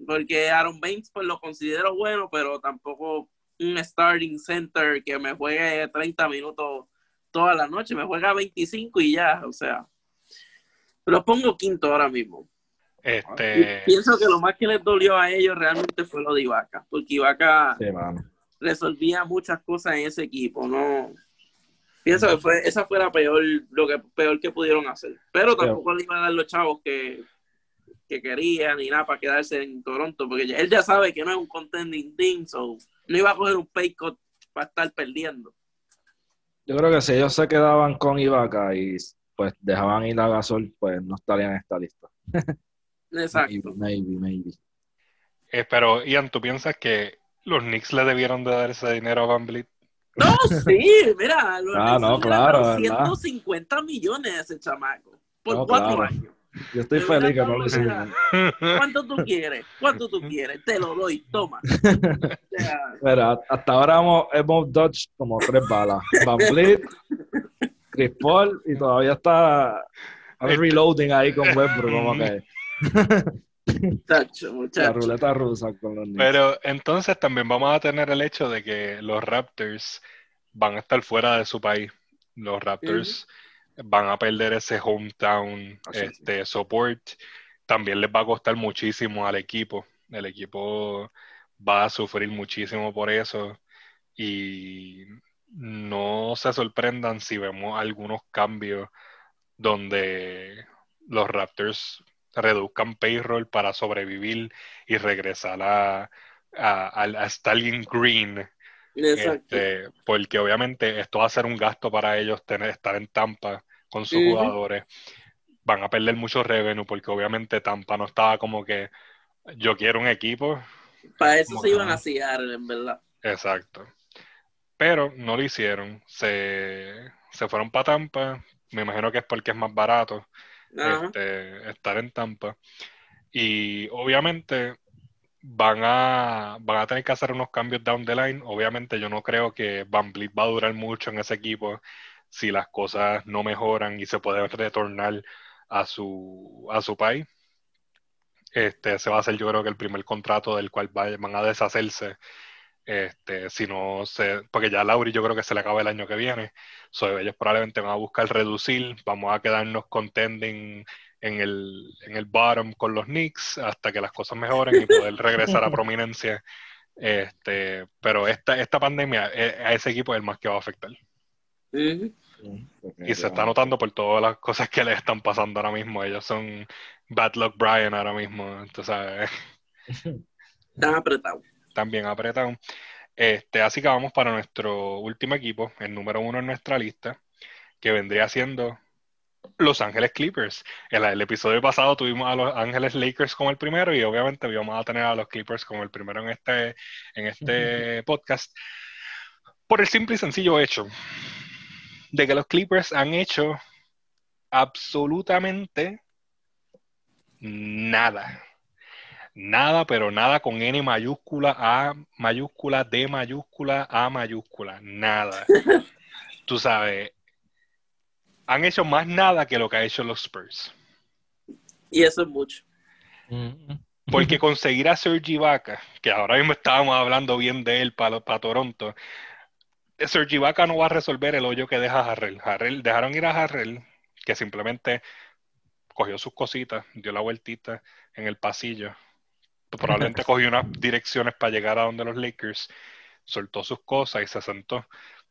Porque Aaron Baines pues lo considero bueno, pero tampoco un starting center que me juegue 30 minutos toda la noche, me juega 25 y ya, o sea. Los pongo quinto ahora mismo. Y Este, pienso que lo más que les dolió a ellos realmente fue lo de Ibaka, porque Ibaka Sí, resolvía muchas cosas en ese equipo, no pienso que fue esa fue la peor lo que peor que pudieron hacer, pero tampoco le iban a dar los chavos que, que querían ni nada para quedarse en Toronto, porque él ya sabe que no es un contending team, so no iba a coger un pay cut para estar perdiendo. Yo creo que si ellos se quedaban con Ibaka y pues dejaban ir a Gasol, pues no estarían en esta lista. Exacto. Maybe, maybe, maybe. eh, pero Ian, ¿tú piensas que los Knicks le debieron de dar ese dinero a Van Vliet? No, sí, mira, los Ah, Knicks no, le claro, dieron ¿verdad? 150 millones a ese chamaco por No, cuatro claro. años. Yo estoy De feliz que no lo no, hicieron. ¿Cuánto tú quieres? ¿Cuánto tú quieres? Te lo doy, toma. O sea, Mira, hasta ahora hemos, hemos dodged como tres balas. Van Vliet, Chris Paul y todavía está reloading ahí con Westbrook. Como que muchacho, la muchacho. ruleta rusa con los Knicks. Pero entonces también vamos a tener el hecho de que los Raptors van a estar fuera de su país. Los Raptors van a perder ese hometown Ah, sí. este, support. También les va a costar muchísimo al equipo. El equipo va a sufrir muchísimo por eso. Y no se sorprendan si vemos algunos cambios donde los Raptors reduzcan payroll para sobrevivir y regresar a, a, a- a Stalin Green. Exacto. Este, porque obviamente esto va a ser un gasto para ellos tener, estar en Tampa con sus jugadores. Van a perder mucho revenue porque obviamente Tampa no estaba como que yo quiero un equipo. Para eso se iban a Seattle, en verdad. Exacto. Pero no lo hicieron. Se, se fueron para Tampa. Me imagino que es porque es más barato este, estar en Tampa. Y obviamente van a, van a tener que hacer unos cambios down the line. Obviamente yo no creo que Van va a durar mucho en ese equipo si las cosas no mejoran y se puede retornar a su, a su país. Este, ese va a ser yo creo que el primer contrato del cual van a deshacerse. Este, si no se, porque ya Lauri yo creo que se le acaba el año que viene. So, ellos probablemente van a buscar reducir, vamos a quedarnos contending en el, en el bottom con los Knicks hasta que las cosas mejoren y poder regresar a prominencia. Este, pero esta, esta pandemia eh, a ese equipo es el más que va a afectar. Ujú. Y se está notando por todas las cosas que le están pasando ahora mismo. Ellos son Bad Luck Brian ahora mismo. Entonces, Están apretados. están bien apretados. Este, así que vamos para nuestro último equipo, el número uno en nuestra lista, que vendría siendo Los Ángeles Clippers. En el episodio pasado tuvimos a Los Ángeles Lakers como el primero y obviamente íbamos a tener a los Clippers como el primero en este, en este podcast. Por el simple y sencillo hecho de que los Clippers han hecho absolutamente nada. Nada, pero nada con N mayúscula, A mayúscula, D mayúscula, A mayúscula. Nada. Tú sabes, han hecho más nada que lo que ha hecho los Spurs. Y eso es mucho. Porque conseguir a Serge Ibaka, que ahora mismo estábamos hablando bien de él para, para Toronto, Serge Ibaka no va a resolver el hoyo que deja Harrell. Harrell dejaron ir a Harrell, que simplemente cogió sus cositas, dio la vueltita en el pasillo, probablemente cogió unas direcciones para llegar a donde los Lakers, soltó sus cosas y se sentó.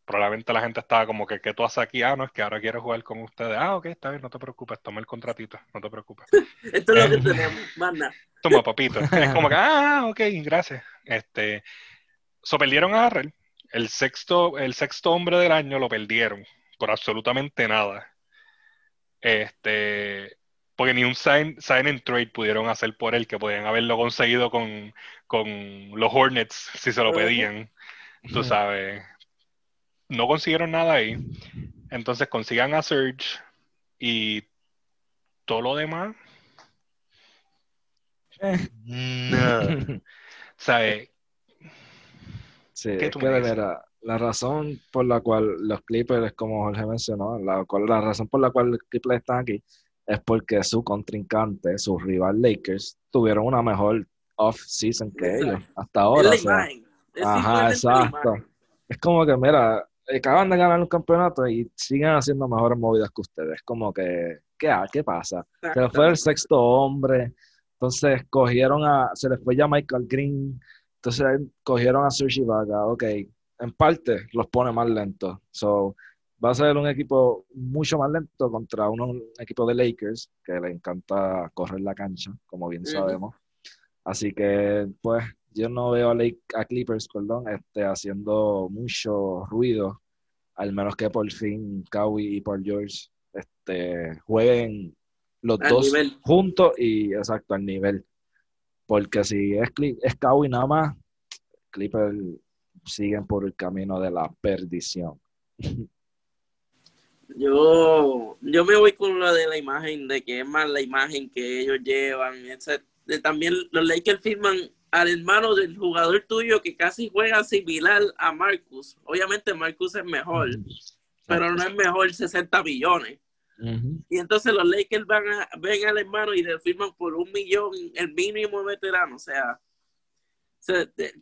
Probablemente la gente estaba como que, ¿qué tú haces aquí? Ah, no, es que ahora quiero jugar con ustedes. Ah, ok, está bien, no te preocupes, toma el contratito, no te preocupes. Esto es lo que tenemos, manda. Toma, papito. es como que, ah, ok, gracias. Este, so perdieron a Harrell. El sexto, el sexto hombre del año lo perdieron por absolutamente nada. Este, porque ni un sign, sign and trade pudieron hacer por él, que podían haberlo conseguido con, los Hornets si se lo pedían. Tú sabes. No consiguieron nada ahí. Entonces consigan a Surge y todo lo demás. Eh. No. ¿Sabes? Sí, es que la razón por la cual los Clippers, como Jorge mencionó, la, la razón por la cual los Clippers están aquí es porque su contrincante, su rival Lakers, tuvieron una mejor off-season que ellos hasta ahora. ajá, exacto. Es como que, mira, acaban de ganar un campeonato y siguen haciendo mejores movidas que ustedes. Como que, ¿qué, qué pasa? Se les fue el sexto hombre, entonces cogieron a, se les fue ya Michael Green, entonces cogieron a Sergi Vaga, ok, en parte los pone más lentos. So, va a ser un equipo mucho más lento contra un equipo de Lakers que le encanta correr la cancha, como bien sabemos. Así que, pues, yo no veo a, Lake, a Clippers, perdón, este, haciendo mucho ruido, al menos que por fin Kawhi y Paul George este, jueguen los dos juntos y exacto al nivel. Porque si es, es Kawhi nada más, Clippers siguen por el camino de la perdición. Yo, yo me voy con lo de la imagen, de que es más la imagen que ellos llevan. también los Lakers firman al hermano del jugador tuyo que casi juega similar a Marcus. Obviamente Marcus es mejor, pero no es mejor 60 millones. Y entonces los Lakers van a, ven al hermano y le firman por un millón el mínimo veterano. O sea,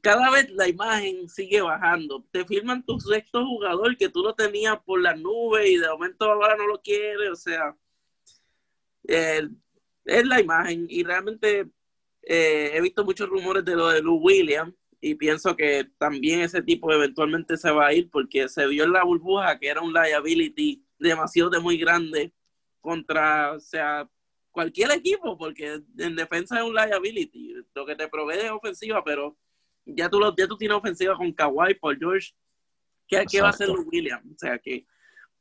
cada vez la imagen sigue bajando. Te firman tu sexto jugador que tú lo tenías por la nube y de momento ahora no lo quieres. O sea, es la imagen. Y realmente eh, he visto muchos rumores de lo de Lou Williams y pienso que también ese tipo eventualmente se va a ir porque se vio en la burbuja que era un liability demasiado de muy grande contra, o sea, cualquier equipo, porque en defensa es un liability. Lo que te provee es ofensiva, pero ya tú, lo, ya tú tienes ofensiva con Kawhi, Paul George. ¿Qué, ¿qué va a hacer Williams? O sea, que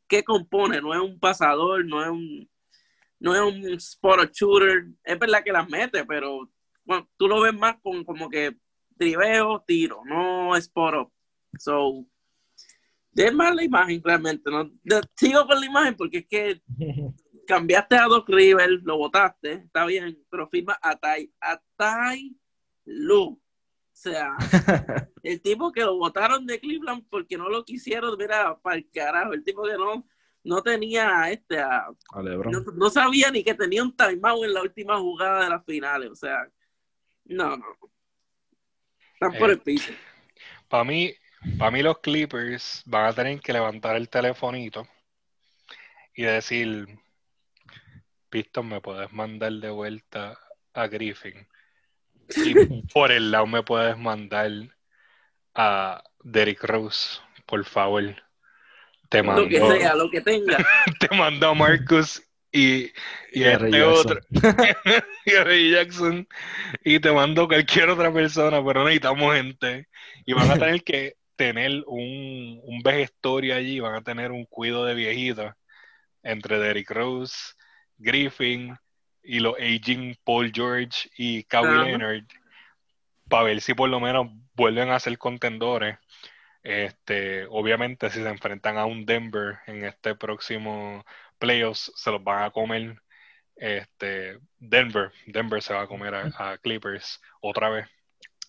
¿qué compone? No es un pasador, no es un, no es un spot shooter. Es verdad que las mete, pero bueno, tú lo ves más con como que triveo, tiro, no spot up. So, es más la imagen realmente. ¿no? Sigo con la imagen porque es que cambiaste a Doc River, lo votaste, está bien, pero firma a Tai, a Tai Lu. O sea, el tipo que lo votaron de Cleveland porque no lo quisieron, mira, para el carajo, el tipo que no, no tenía este, a, no, sabía ni que tenía un timeout en la última jugada de las finales, o sea, no, no. Están por el eh, piso. Para mí, para mí los Clippers van a tener que levantar el telefonito y decir, Piston, me puedes mandar de vuelta a Griffin. Y por el lado me puedes mandar a Derrick Rose, por favor. Te mando, lo que sea, lo que tenga. te mando a Marcus y, y, este otro. y a Ray Jackson. Y te mando cualquier otra persona, pero necesitamos gente. Y van a tener que tener un, un vejestorio allí, van a tener un cuido de viejita entre Derrick Rose Griffin y los aging Paul George y Kawhi Leonard para ver si por lo menos vuelven a ser contendores. Este, obviamente si se enfrentan a un Denver en este próximo playoffs se los van a comer. Este, Denver, Denver se va a comer a, Clippers otra vez.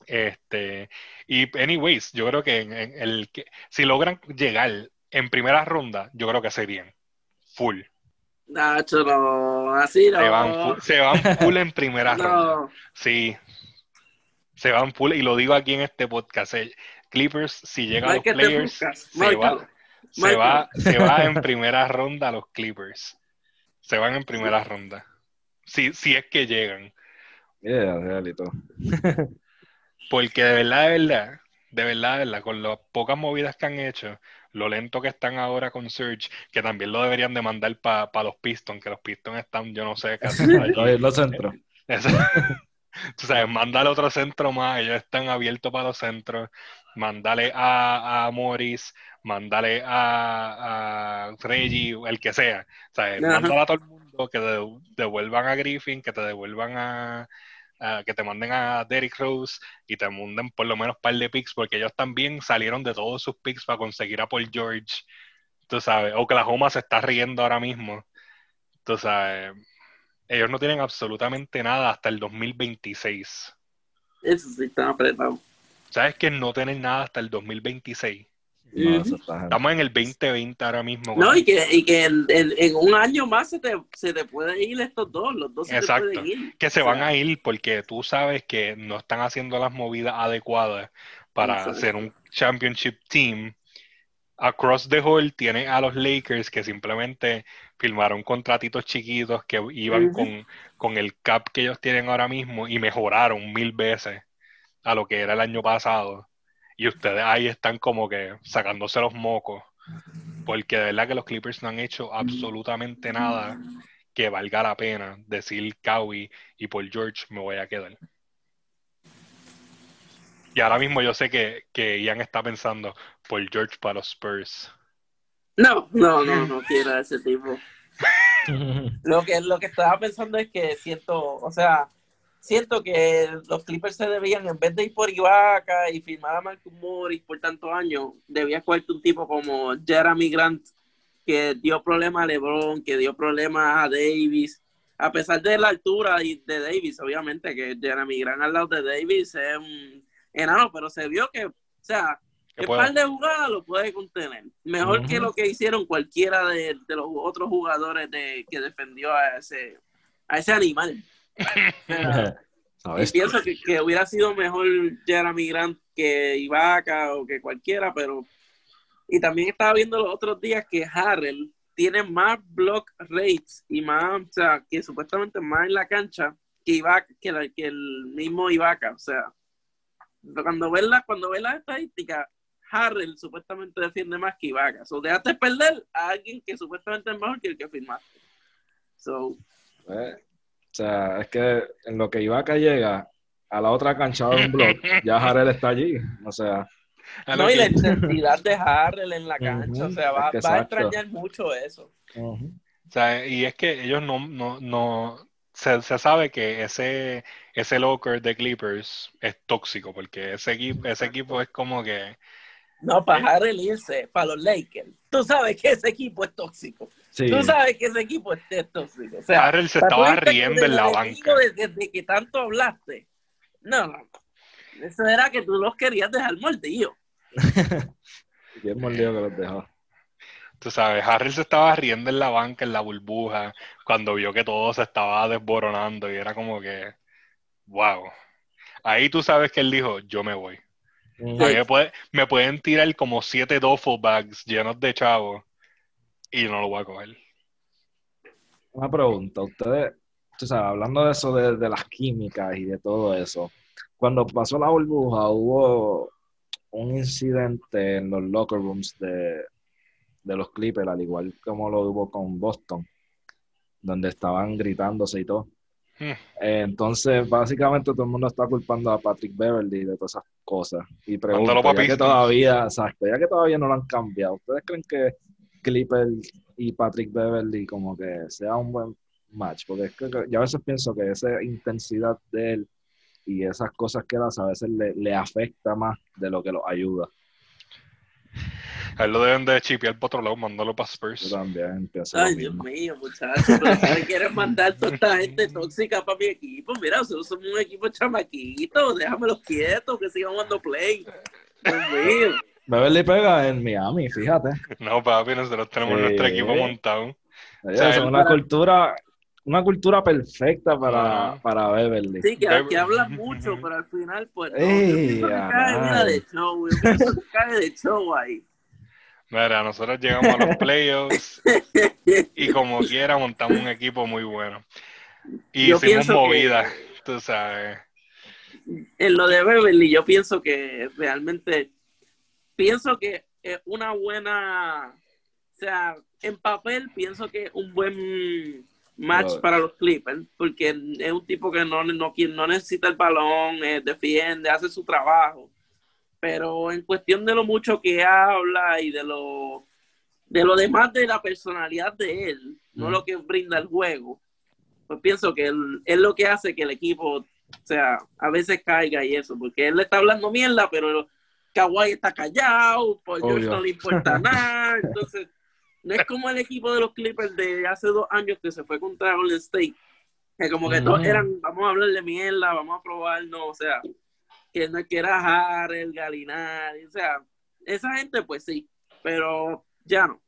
Este, y anyways, yo creo que en, el que si logran llegar en primera ronda, yo creo que serían full. Nacho, no, así no. Se van, se van full en primera ronda. Sí. Se van full, y lo digo aquí en este podcast. Eh, Clippers, si llegan los players, se va, se va, se va en primera ronda a los Clippers. Se van en primera ronda. Si, si es que llegan. Yeah, realito. Porque de verdad, de verdad, de verdad, de verdad, con las pocas movidas que han hecho, lo lento que están ahora con Surge, que también lo deberían de mandar para los Pistons, que los Pistons están, yo no sé, casi los centros. Tú sabes, mándale otro centro más, ellos están abiertos para los centros. Mándale a, a Morris, mándale a, a Reggie, el que sea. ¿sabes? Ajá. Mándale a todo el mundo que de- devuelvan a Griffin, que te devuelvan a, a- que te manden a Derrick Rose y te manden por lo menos un par de picks, porque ellos también salieron de todos sus picks para conseguir a Paul George. Tú sabes, Oklahoma se está riendo ahora mismo. Tú sabes, ellos no tienen absolutamente nada hasta el 2026. Eso sí, está apretado. ¿Sabes que no tienen nada hasta el 2026? No, Estamos en el 2020 ahora mismo. No, y que, y que en, en- en un año más se te, se te pueden ir estos dos, los dos se Exacto. te pueden ir. que se O sea, van a ir porque tú sabes que no están haciendo las movidas adecuadas para hacer un championship team. Across the Hall tiene a los Lakers que simplemente firmaron contratitos chiquitos que iban con, con el cap que ellos tienen ahora mismo y mejoraron mil veces a lo que era el año pasado. Y ustedes ahí están como que sacándose los mocos. Porque de verdad que los Clippers no han hecho absolutamente nada que valga la pena decir Kawhi y por George me voy a quedar. Y ahora mismo yo sé que, que Ian está pensando por George para los Spurs. No, no, no, no quiero a ese tipo. Lo que, lo que estaba pensando es que siento, o sea, siento que los Clippers se debían, en vez de ir por Ibaka y firmar a Marcus Morris por tantos años, debía cogerte un tipo como Jeremy Grant, que dio problemas a LeBron, que dio problemas a Davis, a pesar de la altura de Davis, obviamente, que Jeremy Grant al lado de Davis es un enano, pero se vio que, o sea, Que el puede- par de jugadas lo puede contener. Mejor que lo que hicieron cualquiera de, de los otros jugadores de, que defendió a ese, a ese animal. Y pienso que, que hubiera sido mejor Jeremy Grant que Ibaka o que cualquiera, pero. Y también estaba viendo los otros días que Harrell tiene más block rates y más, o sea, que supuestamente más en la cancha que Ibaka, que, la- que el mismo Ibaka. O sea, cuando ves la, cuando ves las estadísticas, Harrell supuestamente defiende más que Ibaka. So, dejaste perder a alguien que supuestamente es mejor que el que firmaste. So, Eh, O sea, es que en lo que Ibaka llega a la otra cancha de un blog, ya Harrell está allí. O sea, a lo no, y la intensidad de Harrell en la cancha, o sea, va, es que va a extrañar mucho eso. o sea, y es que ellos no, no, no se, se sabe que ese, ese locker de Clippers es tóxico, porque ese equipo, ese equipo es como que No, para Harrell irse, para los Lakers. Tú sabes que ese equipo es tóxico. sí. Tú sabes que ese equipo es, es tóxico. O sea, Harrell se estaba riendo en la banca. Desde de que tanto hablaste. No, no. Eso era que tú los querías dejar mordidos. Bien mordido que los dejó. Tú sabes, Harrell se estaba riendo en la banca, en la burbuja, cuando vio que todo se estaba desboronando y era como que, wow. Ahí tú sabes que él dijo, yo me voy. Ujú. A mí me, puede- me pueden tirar como siete duffel bags llenos de chavos y no lo voy a coger. Una pregunta, ustedes, tú sabes, hablando de eso de, de las químicas y de todo eso, cuando pasó la burbuja hubo un incidente en los locker rooms de, de los Clippers, al igual como lo hubo con Boston, donde estaban gritándose y todo. Eh, entonces, básicamente todo el mundo está culpando a Patrick Beverly de todas esas cosas. Y pregunto, ya que todavía, exacto, ya que todavía no lo han cambiado, ¿ustedes creen que Clippers y Patrick Beverly como que sea un buen match? Porque es que yo a veces pienso que esa intensidad de él y esas cosas que él hace a veces le, le afecta más de lo que lo ayuda. A él lo deben de chipear por otro lado, mandarlo para Yo Spurs. también pienso Ay, lo Dios mismo. mío, muchachos, ¿sabes? quieres mandar toda esta gente tóxica para mi equipo. Mira, nosotros somos un equipo chamaquito, déjamelos quietos, que sigan jugando play. Dios mío. Beverly pega en Miami, fíjate. No, papi, nosotros tenemos Sí. nuestro equipo montado. Oye, sea, es una para- cultura, una cultura perfecta para, Ajá. para Beverly. Sí, que, que hablas mucho, pero al final, pues, no. Ey, yo pienso que cae, mira, de show, yo pienso que cae de show ahí. Mira, nosotros llegamos a los playoffs y como quiera montamos un equipo muy bueno. Y Yo hicimos movidas, tú sabes. en lo de Beverly, yo pienso que realmente, pienso que es una buena, o sea, en papel pienso que es un buen match para los Clippers, porque es un tipo que no, no, no necesita el balón, eh, defiende, hace su trabajo, pero en cuestión de lo mucho que habla y de lo, de lo demás de la personalidad de él, no lo que brinda el juego, pues pienso que él- es lo que hace que el equipo o sea, a veces caiga y eso, porque él le está hablando mierda, pero Kawhi está callado, Paul George Obvio. no le importa nada, entonces no es como el equipo de los Clippers de hace dos años que se fue contra Golden State, que como que todos eran, vamos a hablarle mierda, vamos a probarnos, o sea, que no que era Harrell, Galinari, o sea, esa gente pues sí, pero ya no.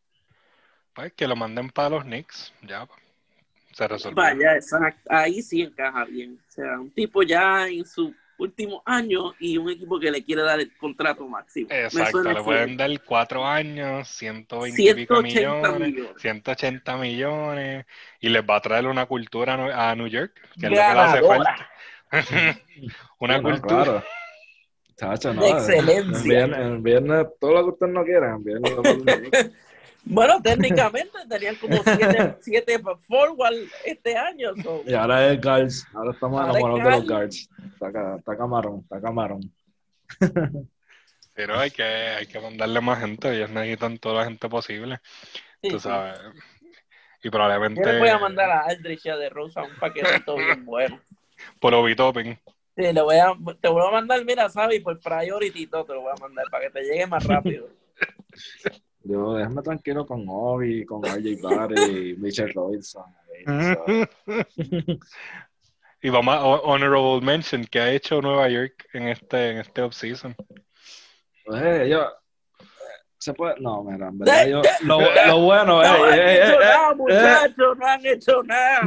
Pues que lo manden para los Knicks, ya. Se resolvió. Vaya, exacto. Ahí sí encaja bien. O sea, un tipo ya en su último año y un equipo que le quiere dar el contrato máximo. Exacto, le pueden dar cuatro años, 120 y pico 180 millones, millones. 180 millones, y les va a traer una cultura a New- York, que es lo que le hace falta. una Bueno, cultura. claro. Chacho, no. Excelencia. Envíen, envíen todo lo que ustedes no quieran. Bueno, técnicamente tenían como siete, siete forward este año. so. Y ahora es guards. Ahora estamos Ahora es enamorados de los guards. Está, está camarón, está camarón. Pero hay que, hay que mandarle más gente, ellos necesitan toda la gente posible, Sí, tú sí. sabes. Y Yo probablemente le voy a mandar a Aldrich y a De Rosa un paquetito bien bueno. Por Obi Toppin. Sí, le voy a, te voy a mandar, mira, Sabi, por priority todo te lo voy a mandar para que te llegue más rápido. Yo, déjame tranquilo con Obi, con RJ Barry, Mitchell Robinson. Y vamos a honorable mention que ha hecho Nueva York en este, en este offseason. Pues, yo, eh, se puede, no, mira, en verdad, yo, lo, lo bueno, No eh, han eh, hecho eh, nada, eh, muchachos, no han hecho nada.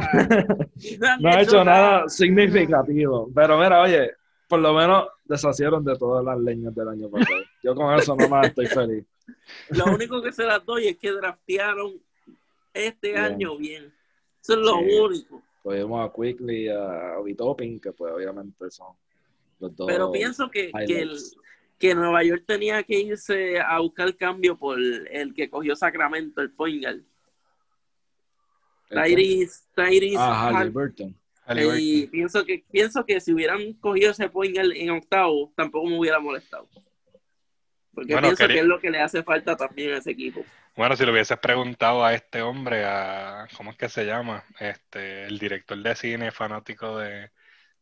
No han no ha hecho nada significativo. Pero mira, oye, por lo menos deshacieron de todas las leñas del año pasado. Yo con eso nomás estoy feliz. Lo único que se las doy es que draftearon este Bien. año bien. Eso es lo Sí. único. Cogimos a Quickly y a Obi Toppin, que pues obviamente son los dos. Pero pienso que, que, el-. Que Nueva York tenía que irse a buscar cambio por el que cogió Sacramento, el point guard. Tyrese, Tyrese Ah, Hal- Halliburton. Y pienso que, pienso que si hubieran cogido ese point guard en octavo, tampoco me hubiera molestado. Porque Bueno, pienso quería- que es lo que le hace falta también a ese equipo. Bueno, si le hubieses preguntado a este hombre, a ¿cómo es que se llama? Este, el director de cine fanático de,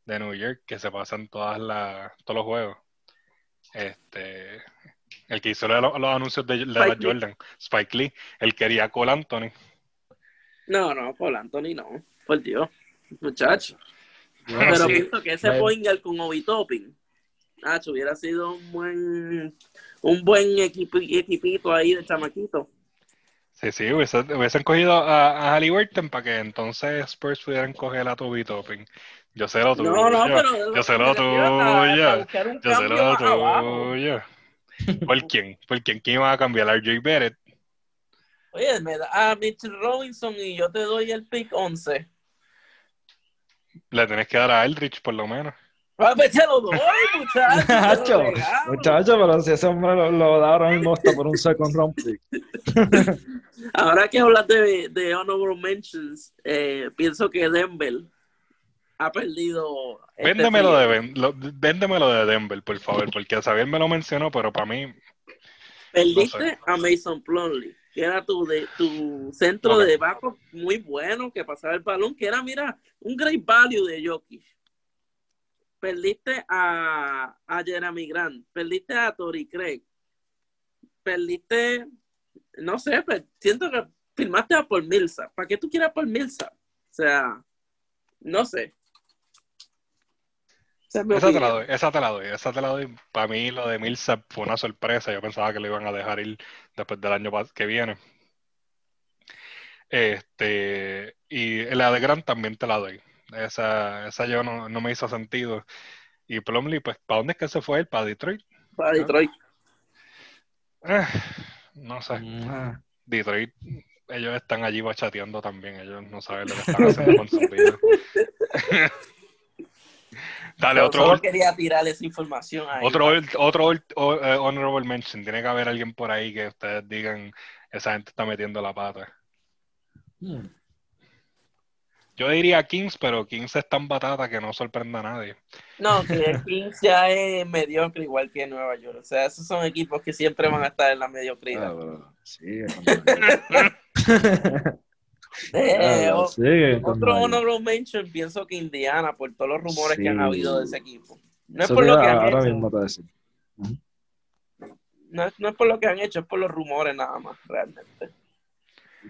de New York, que se pasa en todas las, todos los juegos. Este, el que hizo los, los anuncios de, de la Spike Lee. Jordan, Spike Lee, él quería a Cole Anthony. No, no, Paul Anthony no. Por Dios, muchacho. Bueno, Pero sí. pienso que ese Bueno. con Obi Toppin, Nacho, hubiera sido un buen, un buen equipi- equipito ahí de chamaquito. Sí, sí, hubiese- hubiesen cogido a, a Halliburton para que entonces Spurs pudieran coger a Toby Topping. Yo sé lo tuyo. No, no, pero yo sé lo a- a tuyo. Yo sé lo tuyo. ¿Por quién? ¿Por quién? ¿Quién iba a cambiar? ¿RJ Barrett? Oye, me da a Mitchell Robinson y yo te doy el pick 11. Le tenés que dar a Eldridge por lo menos. Ah, pues te lo doy, muchacho. Muchacho, pero si ese hombre lo, lo da ahora mismo hasta por un second round pick. Ahora que hablas de, de Honorable Mentions, eh, pienso que Denver ha perdido. este Véndemelo de, Ben- lo- véndemelo de Denver, por favor, porque Xavier me lo mencionó, pero para mí, Perdiste no sé. a Mason Plumlee, que era tu, de, tu centro de backup muy bueno, que pasaba el balón, que era, mira, un great value de Jokic. Perdiste a, a Jeremy Grant, perdiste a Tori Craig, perdiste, no sé, pero siento que firmaste a Paul Millsap. ¿Para qué tú quieres a Paul Millsap? O sea, no sé. Esa es mi esa te la doy, esa te la doy, esa te la doy. Para mí lo de Millsap fue una sorpresa, yo pensaba que lo iban a dejar ir después del año que viene. Este, y la de Grant también te la doy. Esa, esa yo no, no me hizo sentido. Y Plumlee, pues, ¿para dónde es que se fue él? ¿Para Detroit? Para Detroit. Eh, no sé. Mm. Detroit, ellos están allí bachateando también, ellos no saben lo que están haciendo con su vida. Dale, Pero otro, solo quería tirar esa información ahí. otro, otro eh, honorable mention. Tiene que haber alguien por ahí que ustedes digan, esa gente está metiendo la pata. Hmm. Yo diría Kings, pero Kings es tan batata que no sorprenda a nadie. No, que Kings ya es mediocre igual que Nueva York. O sea, esos son equipos que siempre van a estar en la mediocridad. Ah, sigue Eh, Ah, con otro honorable mention, pienso que Indiana, por todos los rumores que han Sí. habido de ese equipo. No es Eso por lo que han ahora hecho. mismo te voy a decir. No, es- no es por lo que han hecho, es por los rumores nada más, realmente.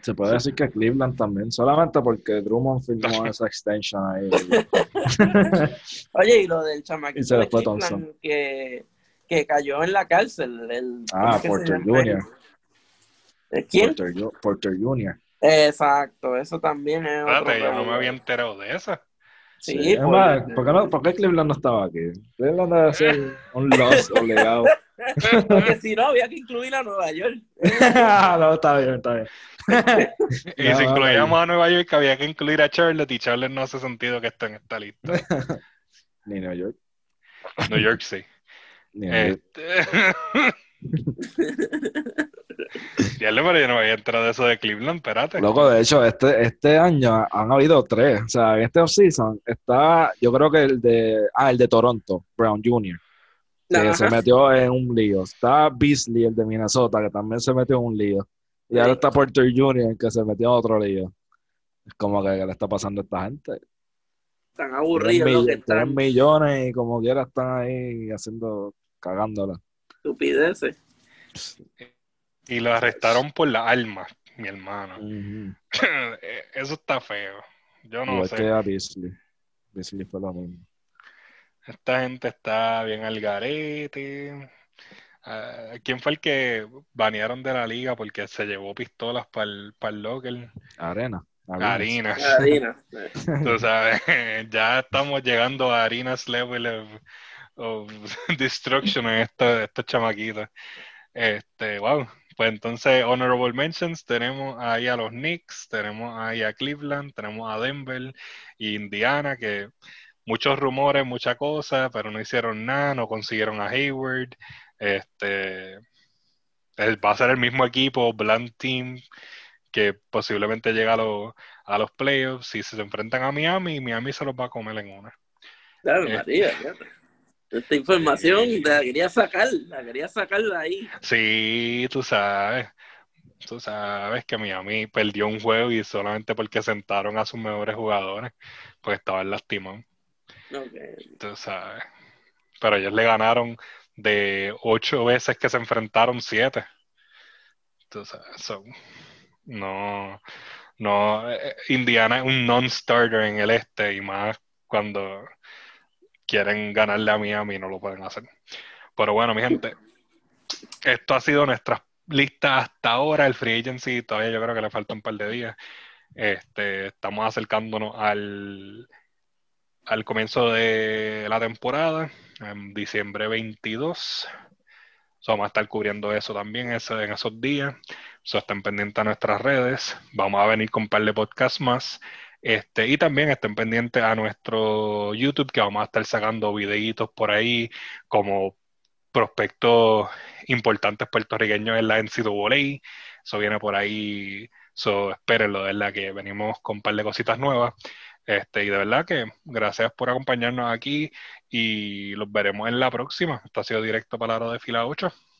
Se puede decir que Cleveland también, solamente porque Drummond firmó esa extension ahí. Oye, y lo del chamaquito de Cleveland que, que cayó en la cárcel. El, Ah, ¿cómo es que se Porter? Jr. ¿Eh, ¿Quién? Porter, Porter Jr. Exacto, eso también es otro Espérate, yo no me había enterado de eso. Sí, Sí, por- más, ¿por, qué no, por qué Cleveland no estaba aquí? Cleveland debe ser un loss obligado. Porque si no, había que incluir a Nueva York. no, está bien, está bien. Y No, si no, incluíamos a Nueva York, había que incluir a Charlotte, y Charlotte no hace sentido que esté en esta lista. Ni New York. New York sí. Ni New York. Este... Ya le pero yo no me había enterado de eso de Cleveland, espérate. Loco, de hecho, este, este año han habido tres. O sea, en este offseason está, yo creo que el de, ah, el de Toronto, Brown Jr., que Ajá. se metió en un lío. Está Beasley, el de Minnesota, que también se metió en un lío. Y ahora está Porter Jr., que se metió en otro lío. Es como que, ¿qué le está pasando a esta gente? Tan Tienen, aburridos los mill- que están. millones y como quiera están ahí haciendo, cagándola. Estupideces. Y lo arrestaron por la alma, mi hermano. Eso está feo. Yo no Igual sé. que a Beasley. Beasley fue lo mismo. Esta gente está bien al garete. Ah, ¿Quién fue el que banearon de la liga porque se llevó pistolas para el, locker? Arena. Harina. Harina. Tú sabes, ya estamos llegando a harinas level of, of destruction en estos, estos chamaquitos. Este, wow. Pues entonces, honorable mentions, tenemos ahí a los Knicks, tenemos ahí a Cleveland, tenemos a Denver y Indiana, que muchos rumores, mucha cosa, pero no hicieron nada, no consiguieron a Hayward. Este, el- va a ser el mismo equipo, Bland Team, que posiblemente llega a los, a los playoffs. Si se enfrentan a Miami, Miami se los va a comer en una. Claro, Eh. María. fíjate. Esta información la quería sacar, la quería sacar de ahí. Sí, tú sabes. Tú sabes que Miami perdió un juego y solamente porque sentaron a sus mejores jugadores, pues estaban lastimados. Ok. Tú sabes. Pero ellos le ganaron de ocho veces que se enfrentaron siete. Tú sabes, so, no, no, eh, Indiana es un non-starter en el este y más cuando quieren ganarle a Miami no lo pueden hacer. Pero bueno, mi gente, esto ha sido nuestra lista hasta ahora. El free agency todavía yo creo que le falta un par de días. Este, estamos acercándonos al, al comienzo de la temporada, en diciembre 22. So, vamos a estar cubriendo eso también eso, en esos días. So, estén pendientes a nuestras redes. Vamos a venir con un par de podcasts más. Este, y también estén pendientes a nuestro YouTube, que vamos a estar sacando videitos por ahí, como prospectos importantes puertorriqueños en la NCAA. Eso viene por ahí. So, espérenlo, de verdad, que venimos con un par de cositas nuevas. Este, y de verdad que gracias por acompañarnos aquí y los veremos en la próxima. Esto ha sido directo para la hora de fila 8.